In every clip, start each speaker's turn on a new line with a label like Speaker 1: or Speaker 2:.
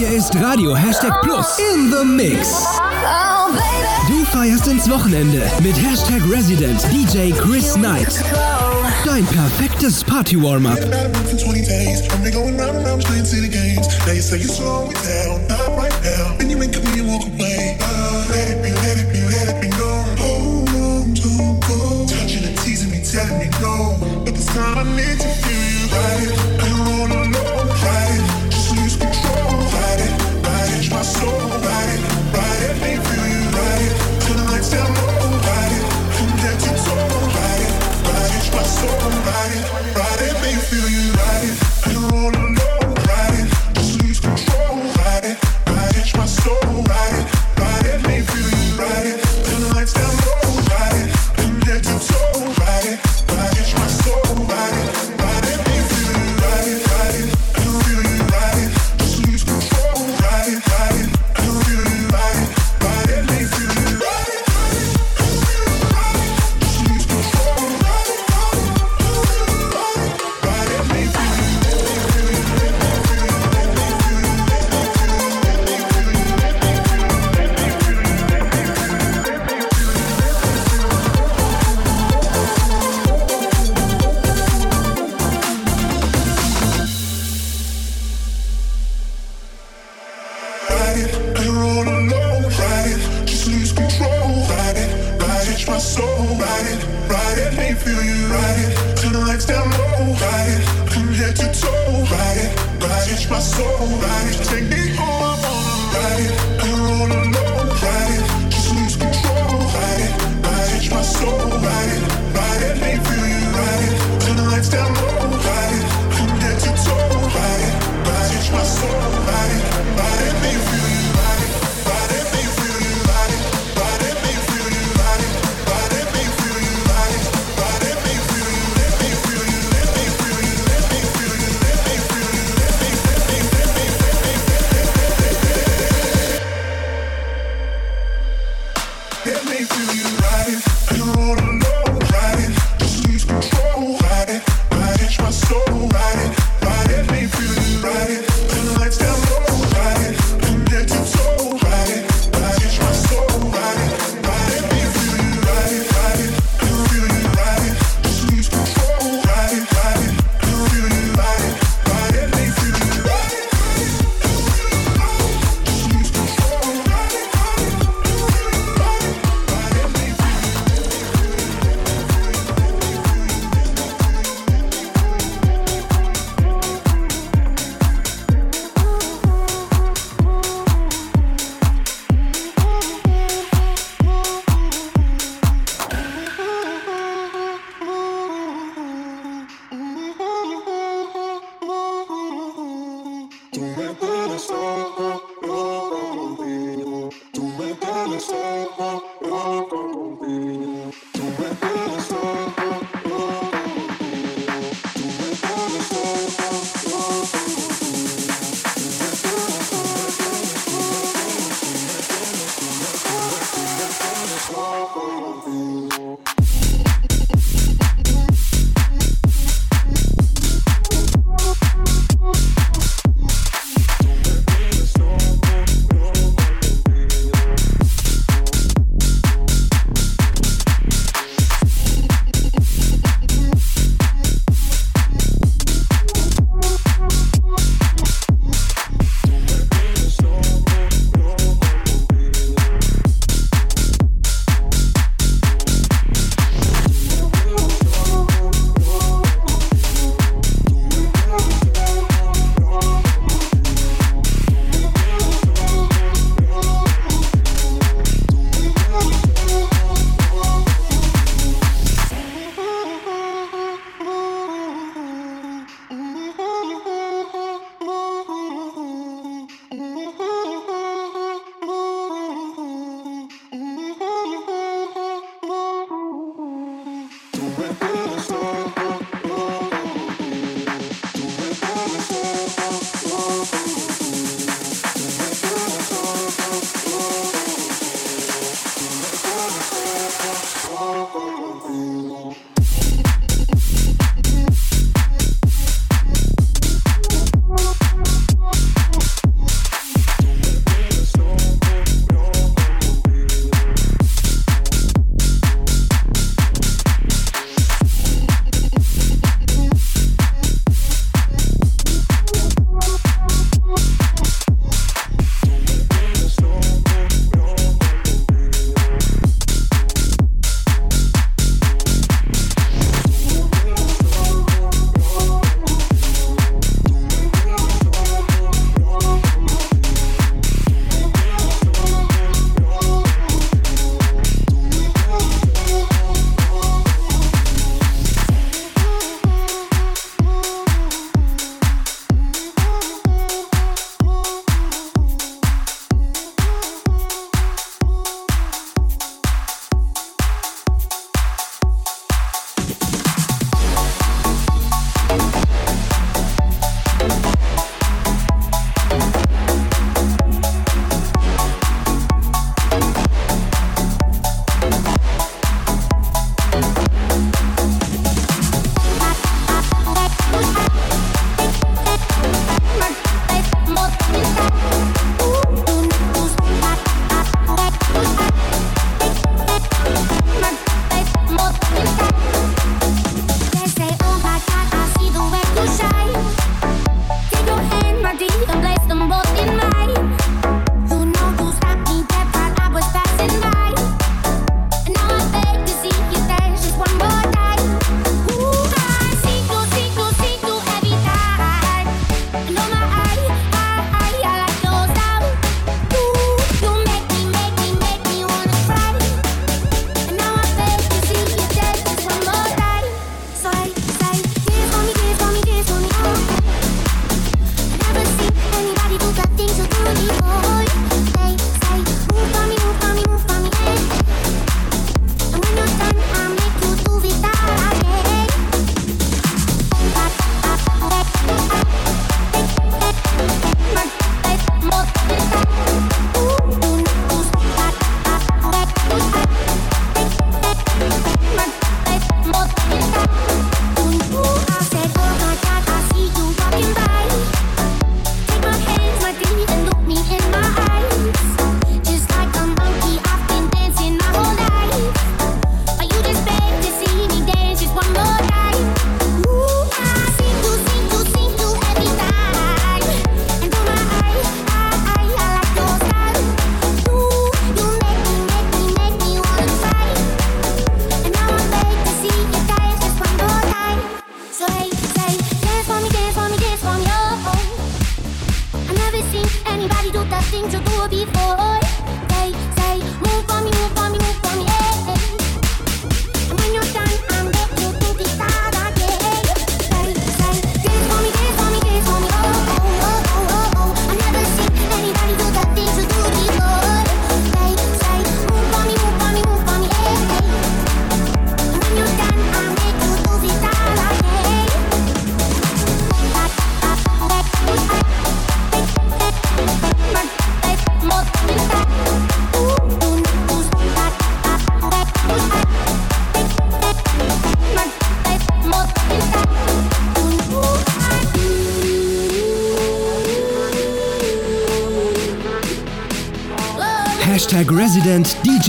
Speaker 1: Hier ist Radio Hashtag Plus in the Mix. Du feierst ins Wochenende mit Hashtag Resident DJ Chris Knight. Dein perfektes Party-Warm-Up.
Speaker 2: Telling me no, but this time I need to feel you right. soul.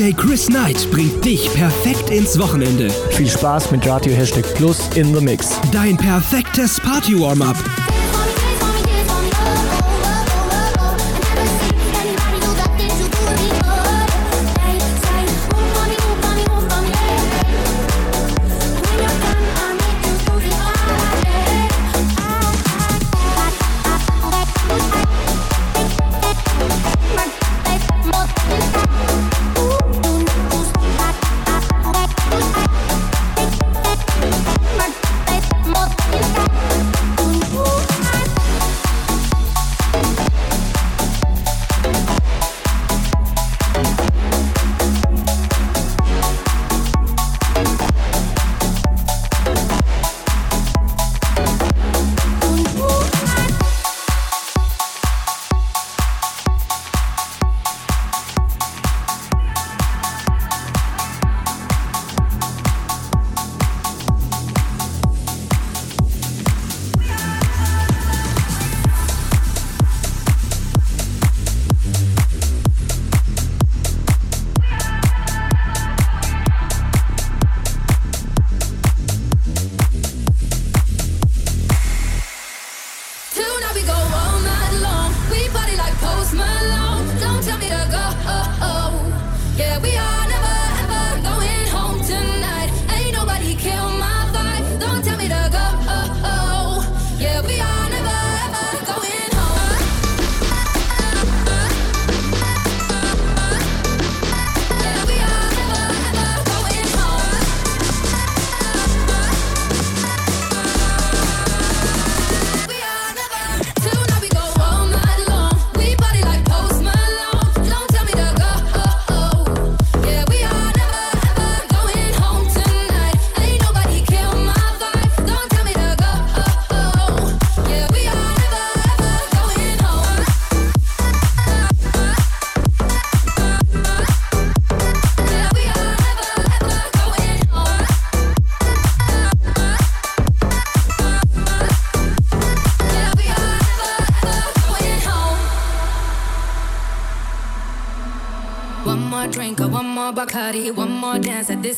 Speaker 3: DJ Chris Knight bringt dich perfekt ins Wochenende.
Speaker 4: Viel Spaß mit Radio Hashtag Plus in the Mix.
Speaker 3: Dein perfektes Party-Warm-Up.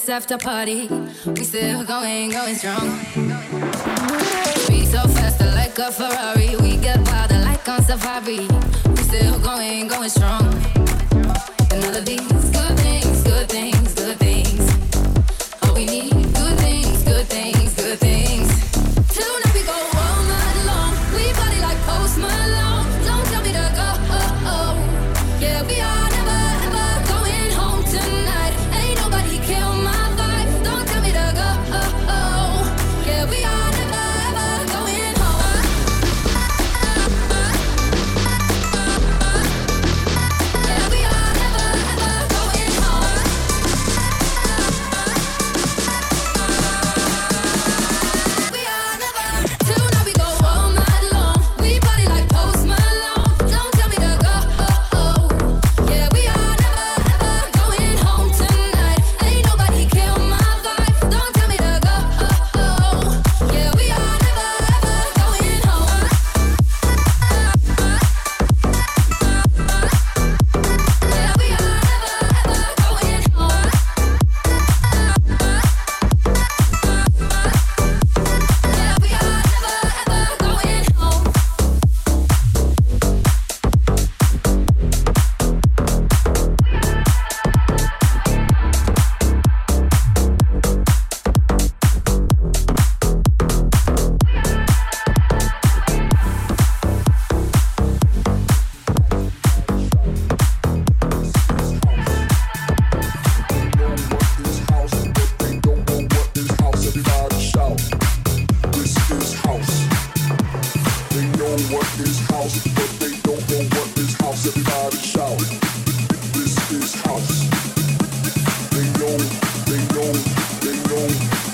Speaker 5: This after party. We still going, going strong. We so faster like a Ferrari. We get wilder like on safari. We still going, going strong. Another these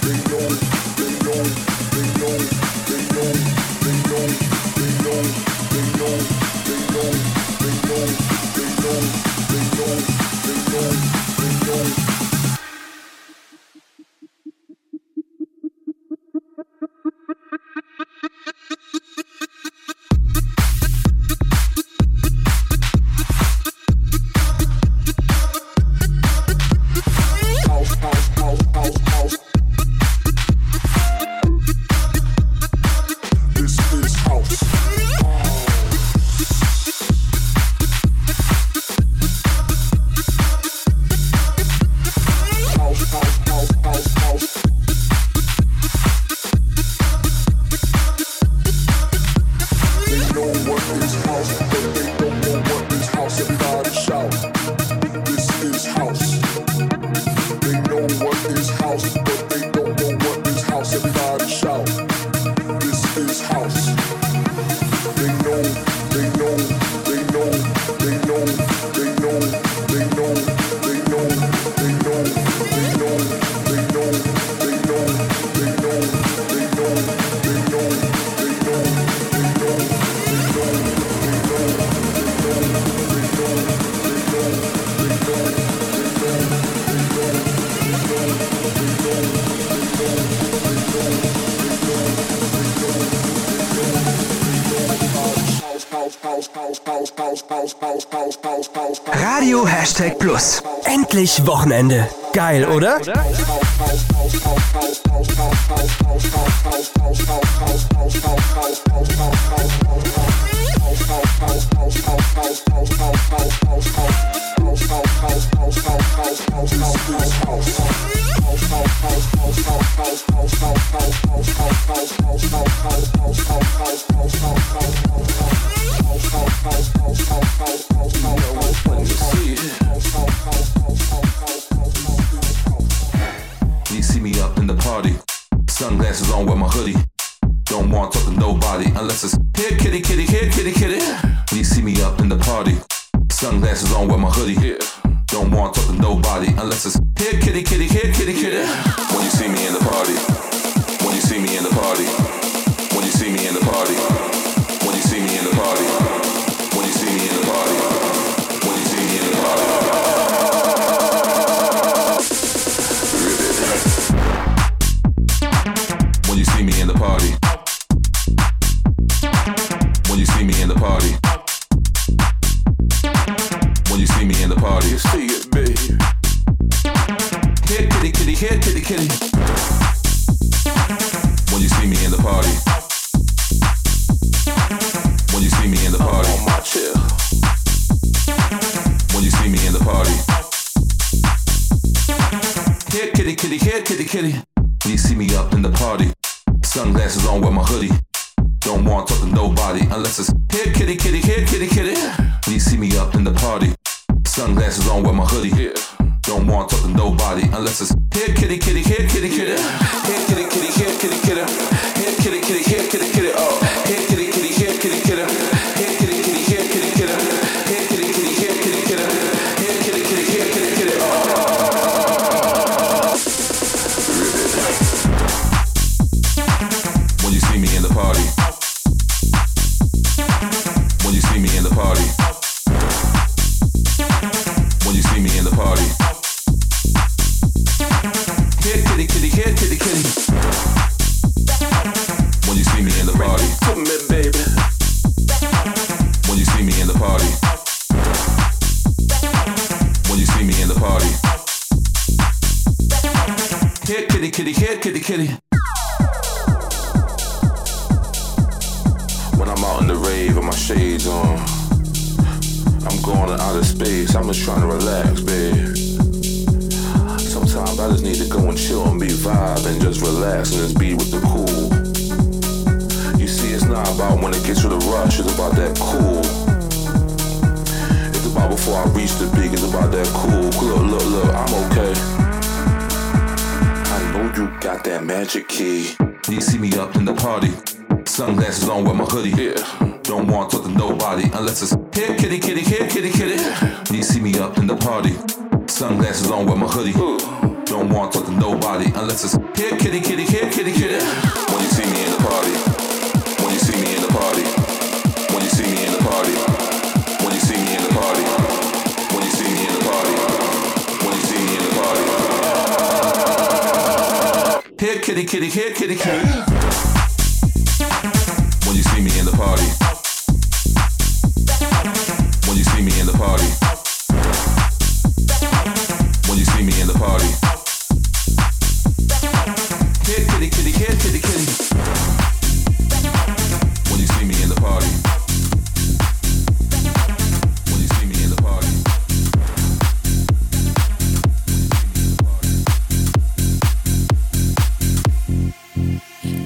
Speaker 6: Radio Wochenende. Geil, oder? oder?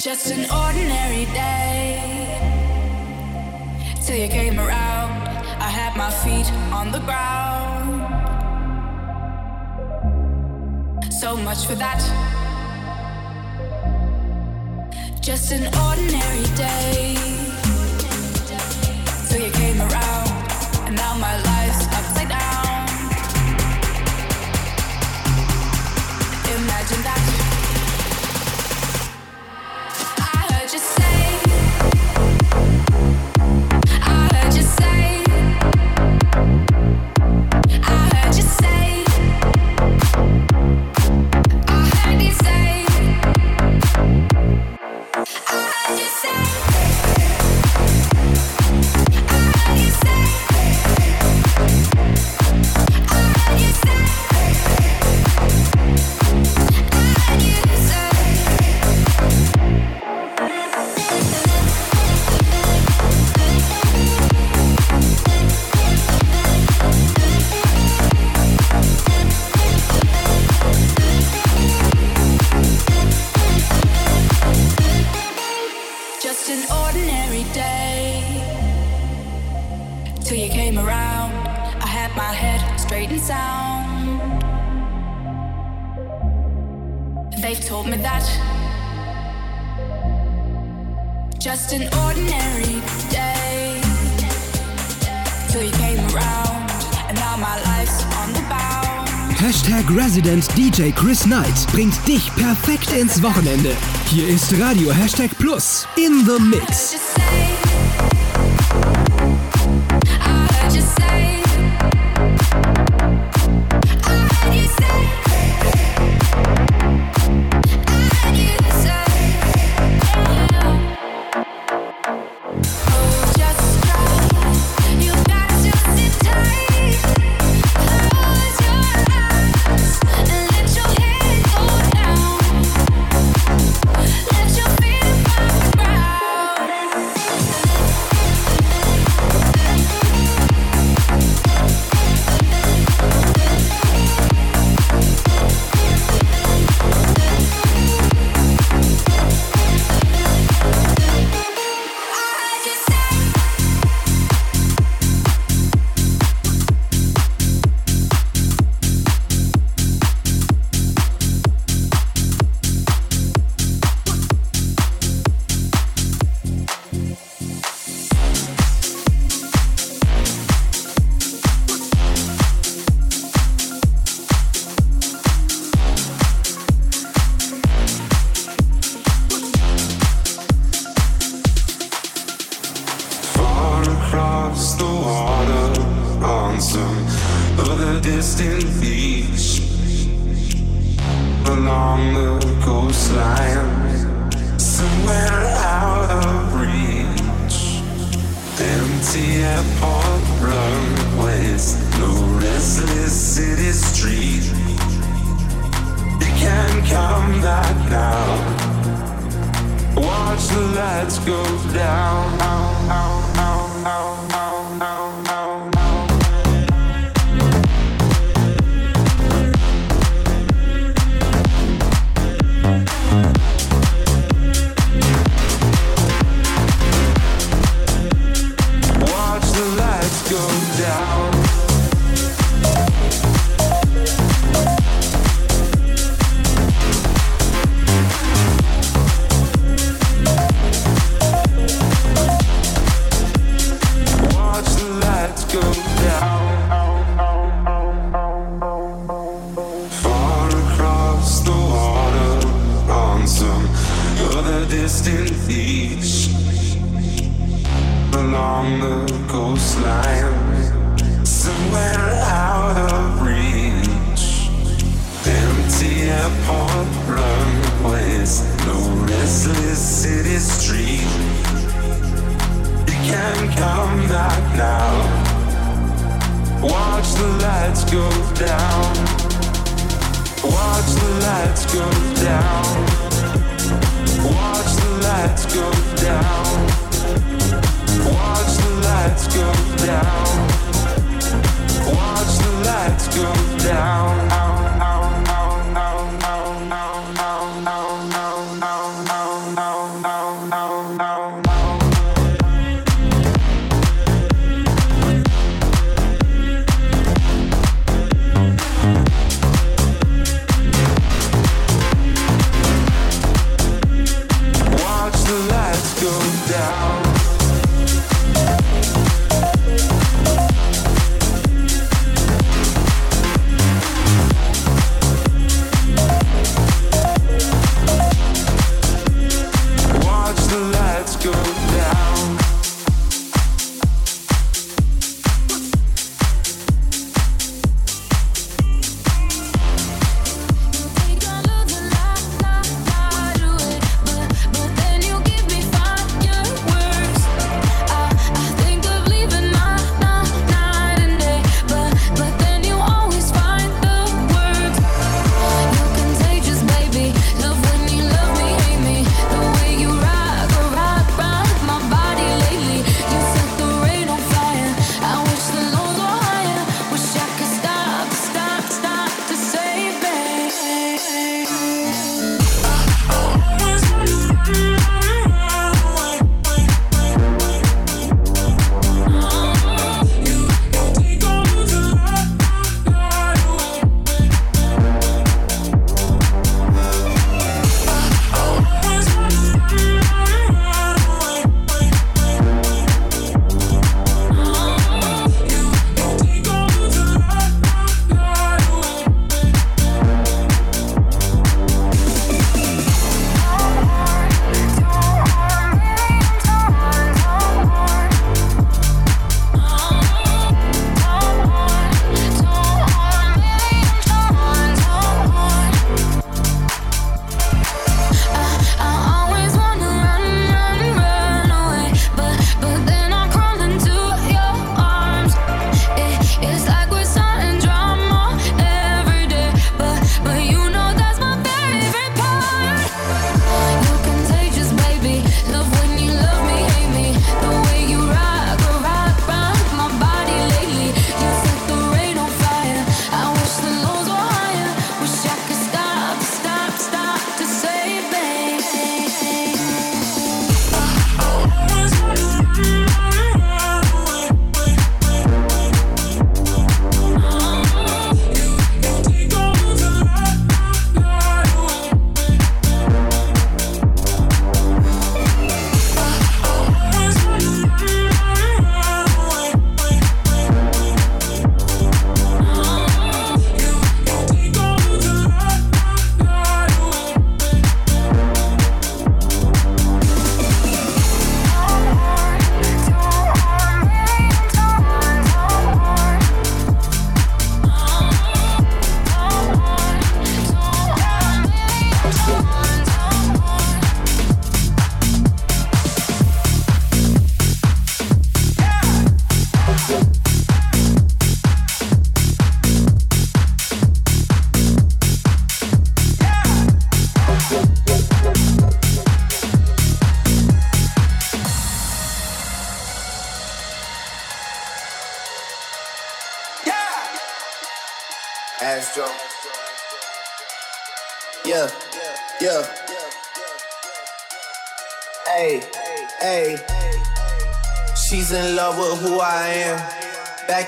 Speaker 7: Just an ordinary day. Till you came around, I had my feet on the ground. So much for that. Just an ordinary day. Till you came around, and now my life's upside down. Imagine that.
Speaker 8: Resident DJ Chris Knight bringt dich perfekt ins Wochenende. Hier ist Radio Hashtag Plus in the Mix.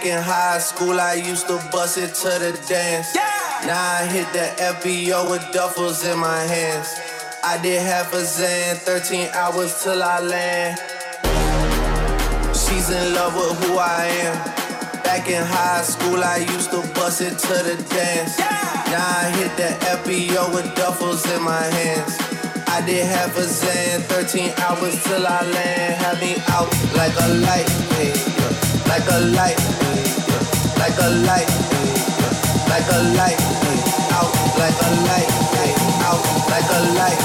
Speaker 9: Back in high school, I used to bust it to the dance. Yeah. Now I hit the FBO with duffels in my hands. I did half a zan, 13 hours till I land. She's in love with who I am. Back in high school, I used to bust it to the dance. Yeah. Now I hit the FBO with duffels in my hands. I did half a zan, 13 hours till I land. Had me out like a light, like a light like a light, like a light, out like a light, out like a light.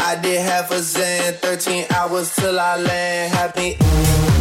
Speaker 9: I did half a zen, 13 hours till I land happy.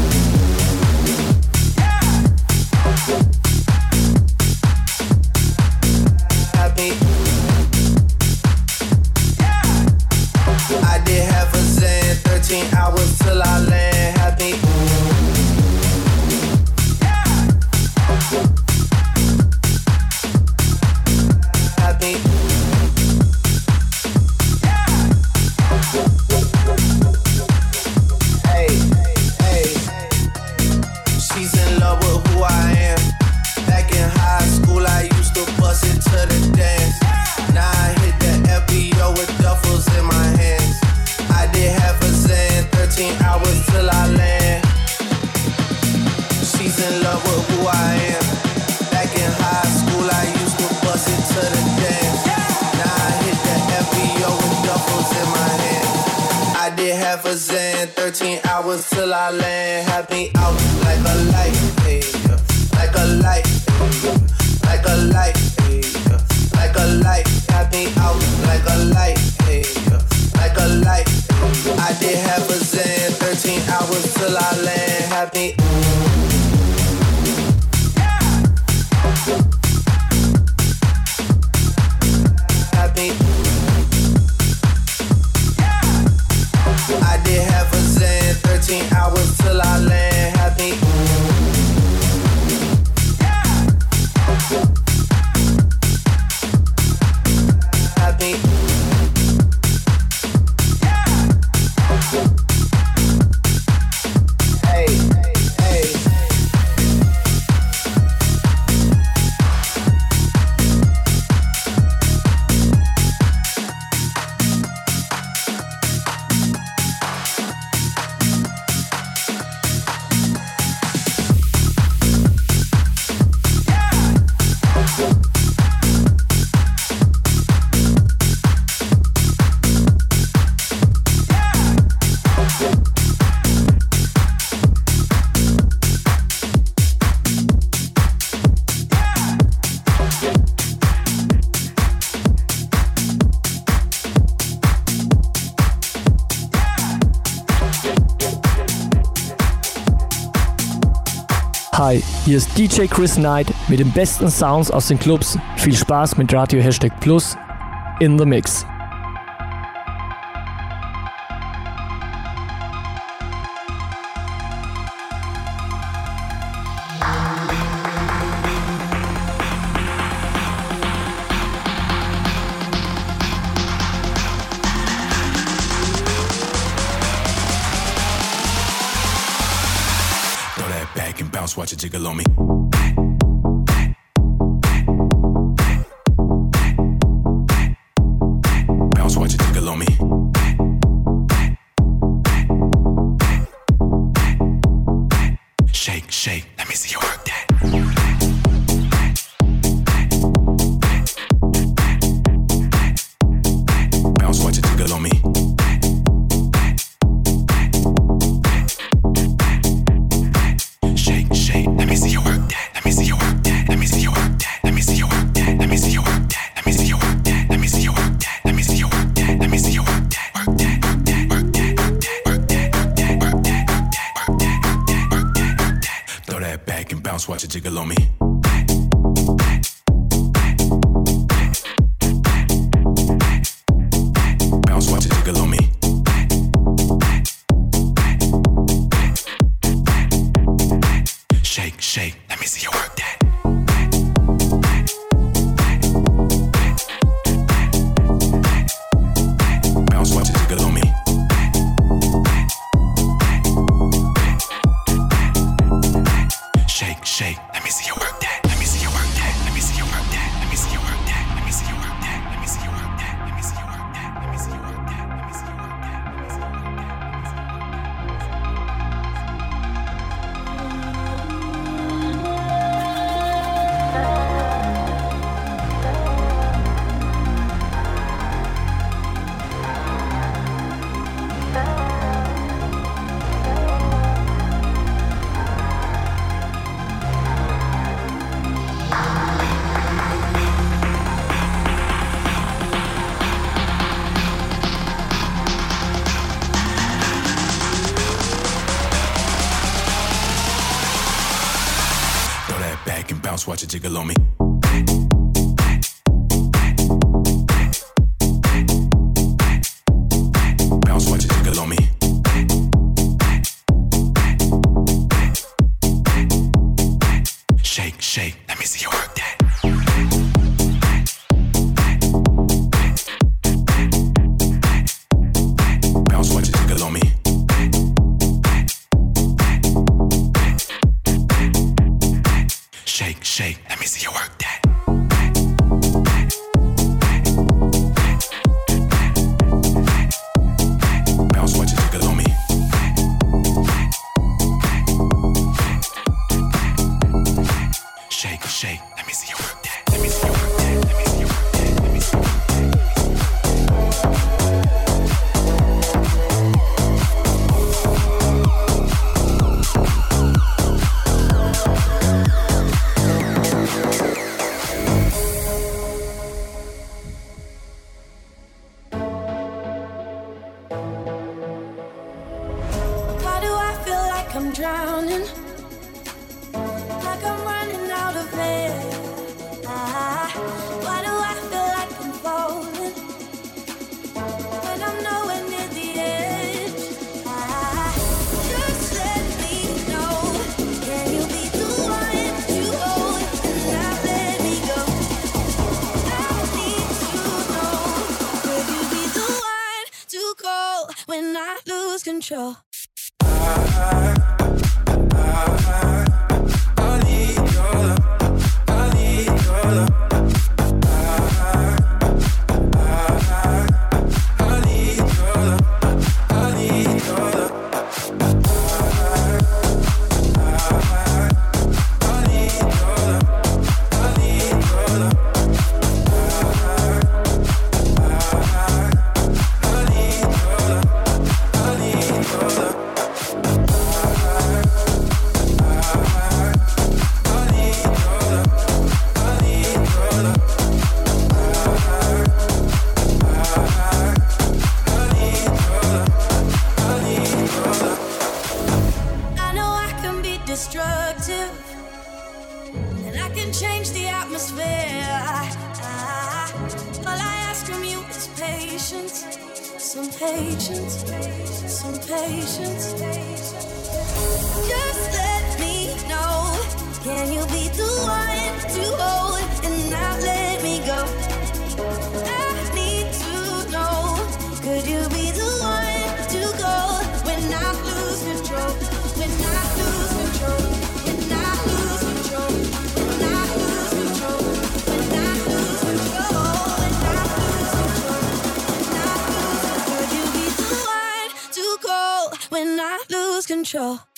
Speaker 4: Hier ist DJ Chris Knight mit den besten Sounds aus den Clubs. Viel Spaß mit Radio Hashtag Plus in the Mix.
Speaker 10: watch it jiggle on me.
Speaker 11: patience, some patience, some patience. Just let me know. Can you be the one to hold and not let me go? control.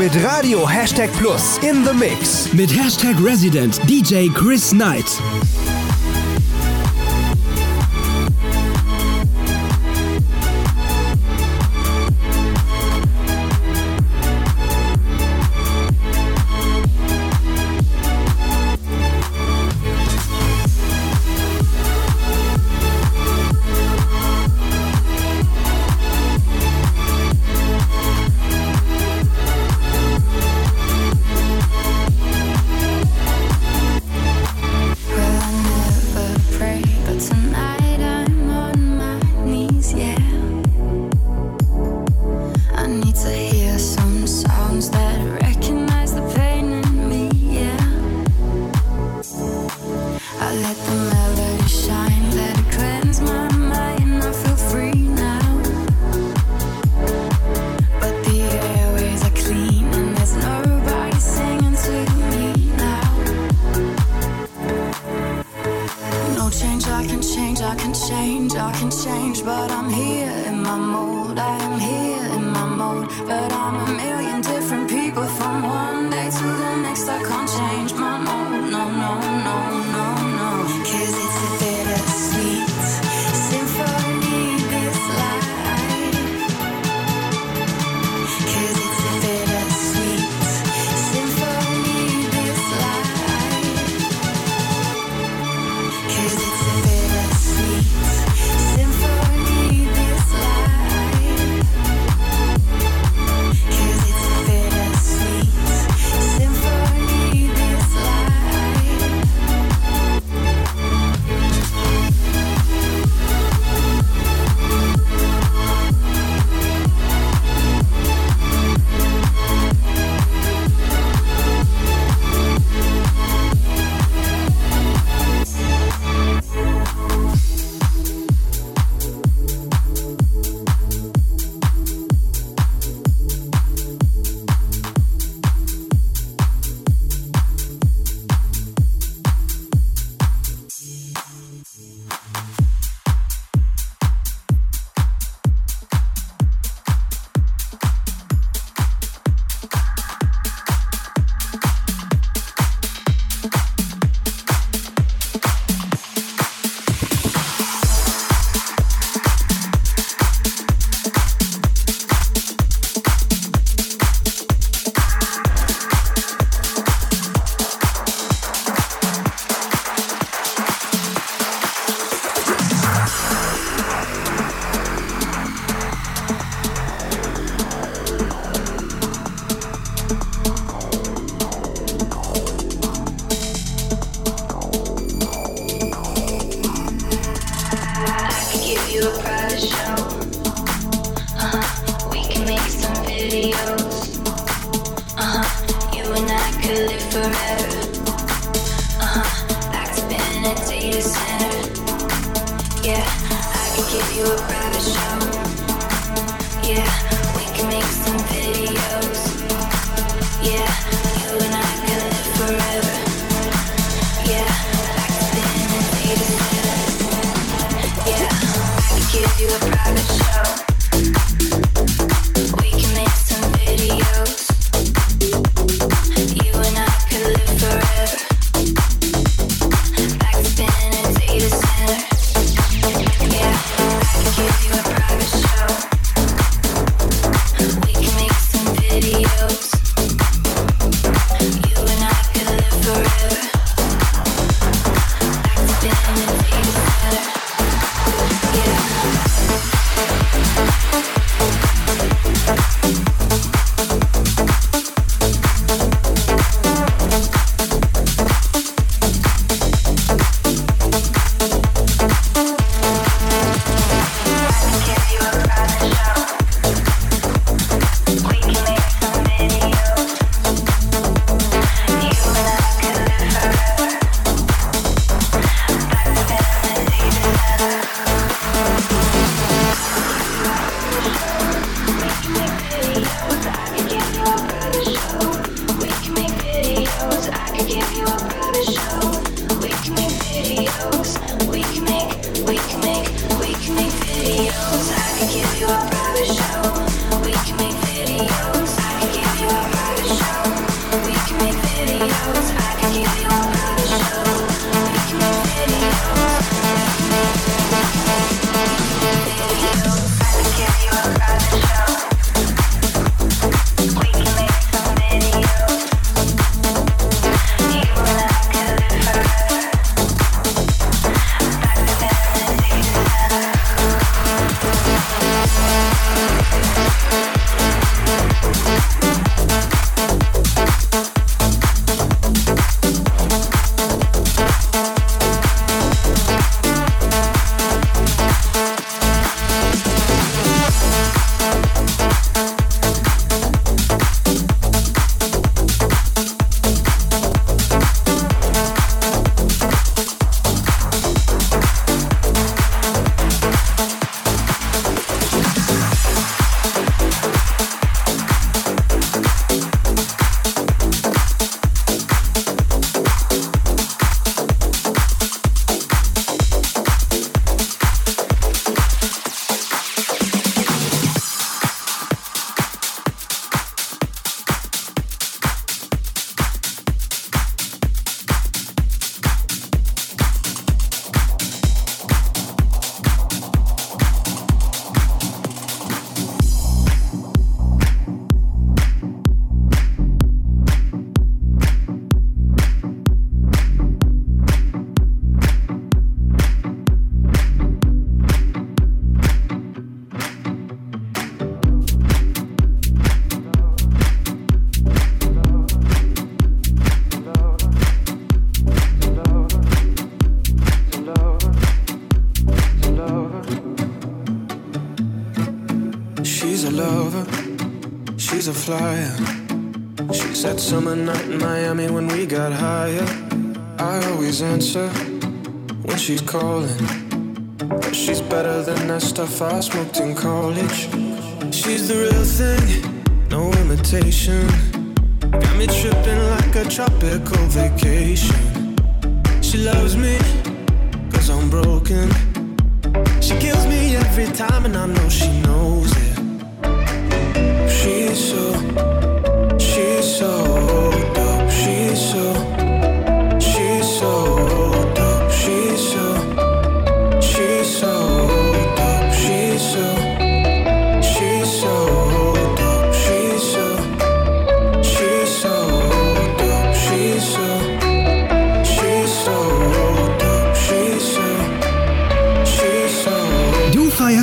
Speaker 1: mit Radio Hashtag Plus in the Mix. Mit Hashtag Resident DJ Chris Knight.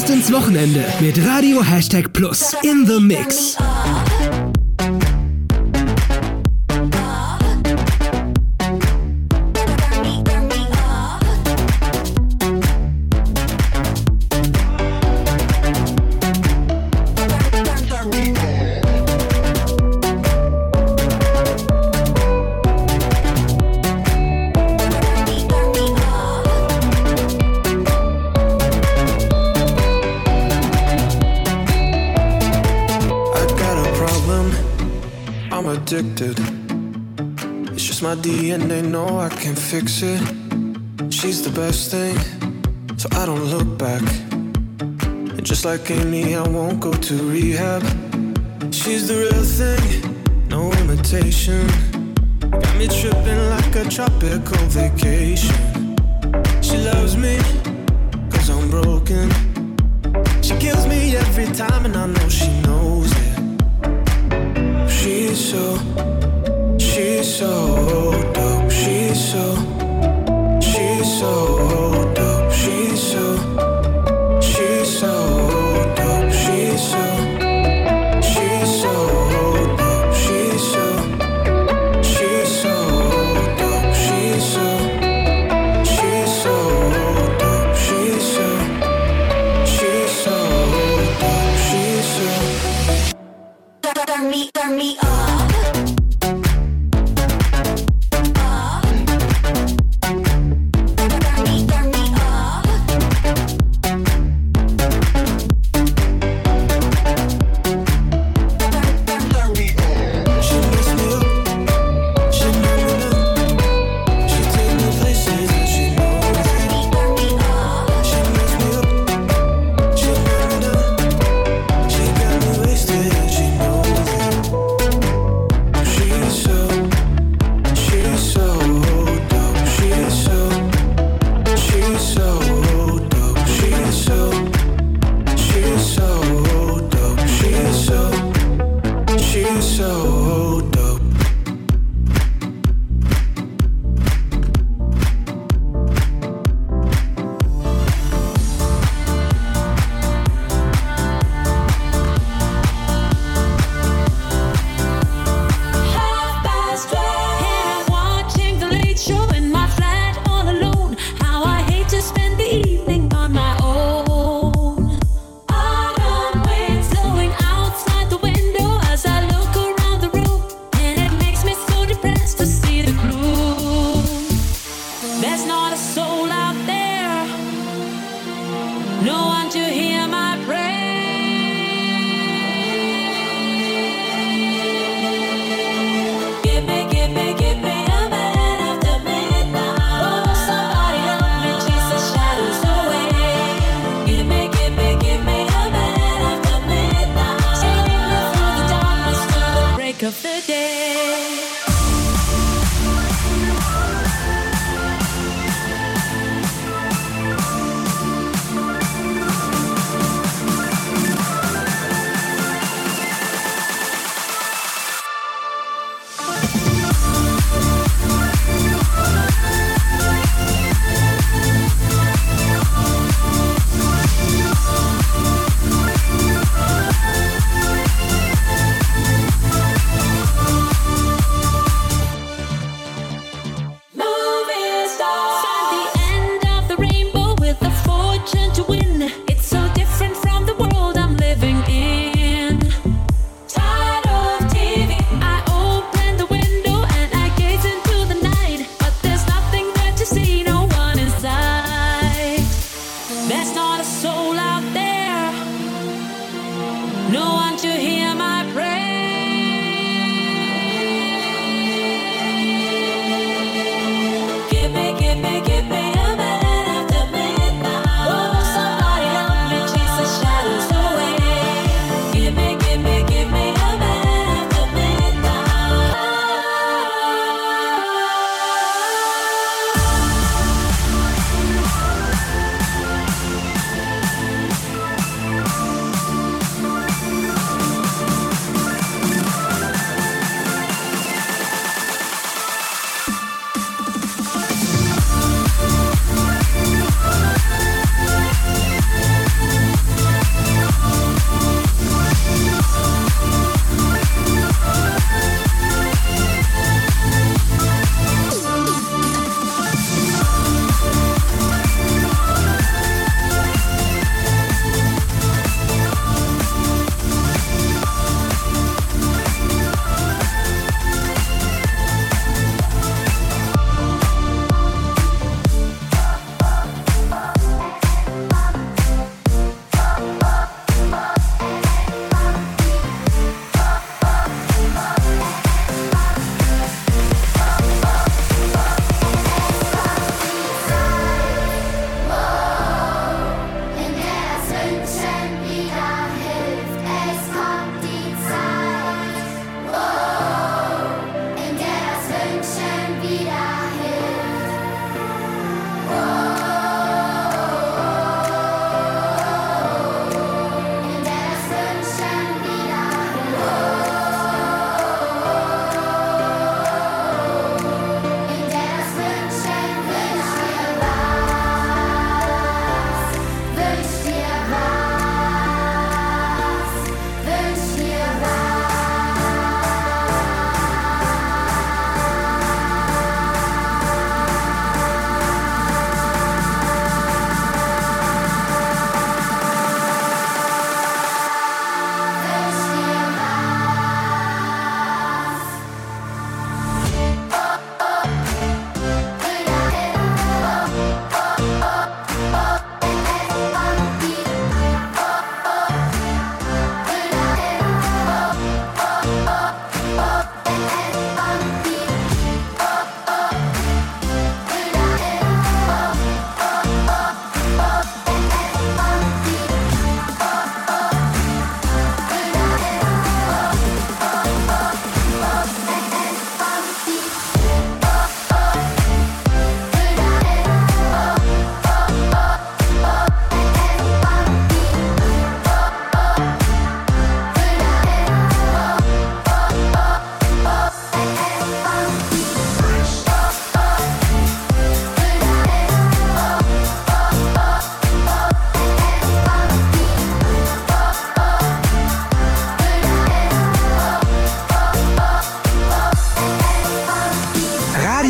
Speaker 1: Ins Wochenende mit Radio Hashtag Plus in the Mix.
Speaker 12: Can't fix it. She's the best thing, so I don't look back. And just like Amy, I won't go to rehab. She's the real thing, no imitation. Got me tripping like a tropical vacation. She loves me, cause I'm broken. She kills me every time, and I know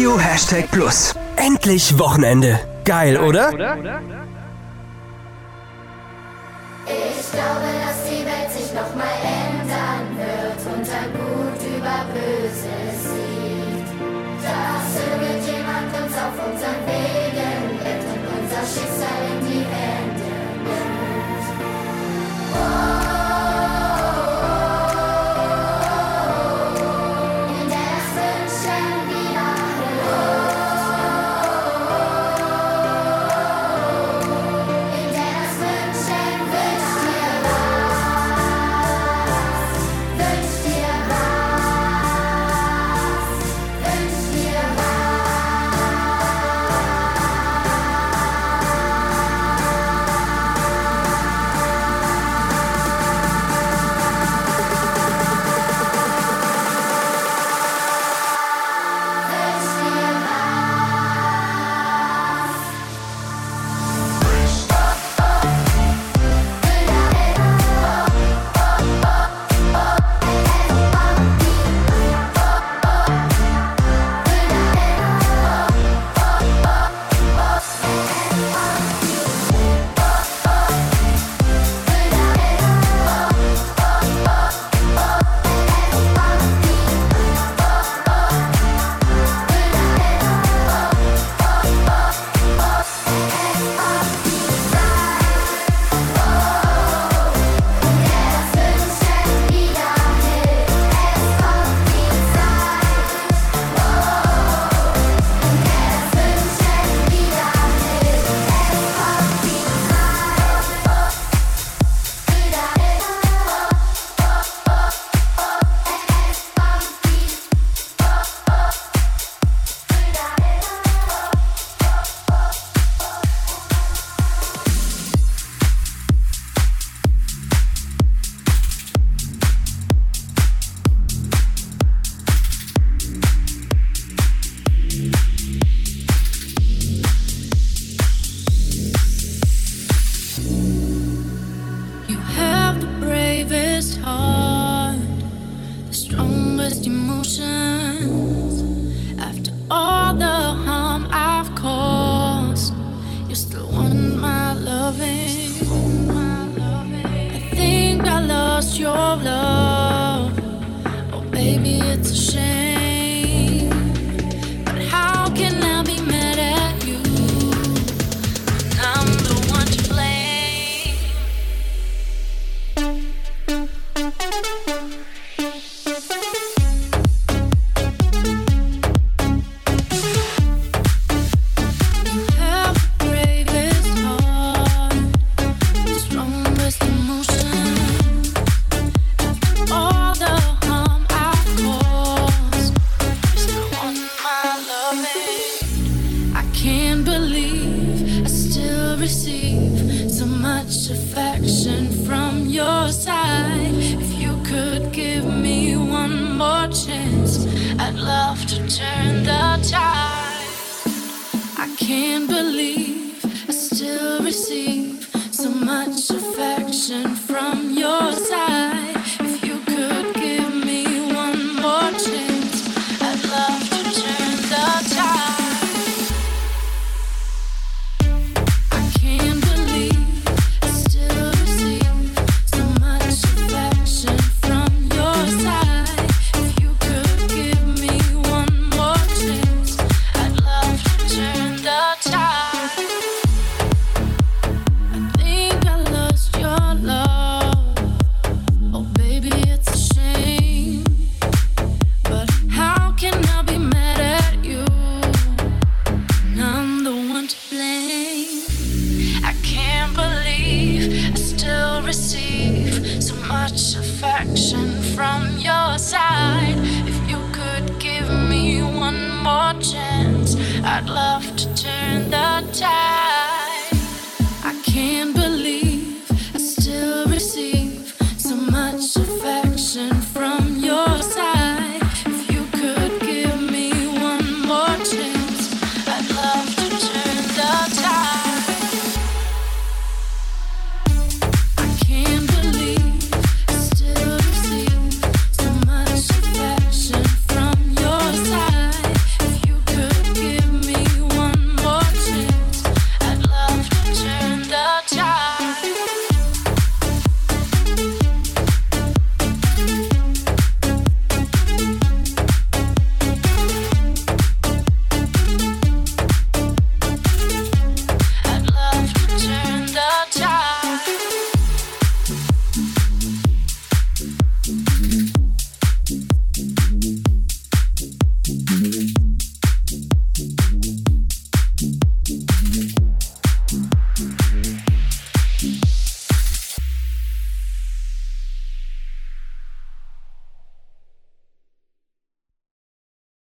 Speaker 13: Hashtag Plus. Endlich Wochenende. Geil, oder?
Speaker 14: Ich glaube, dass die Welt sich noch mal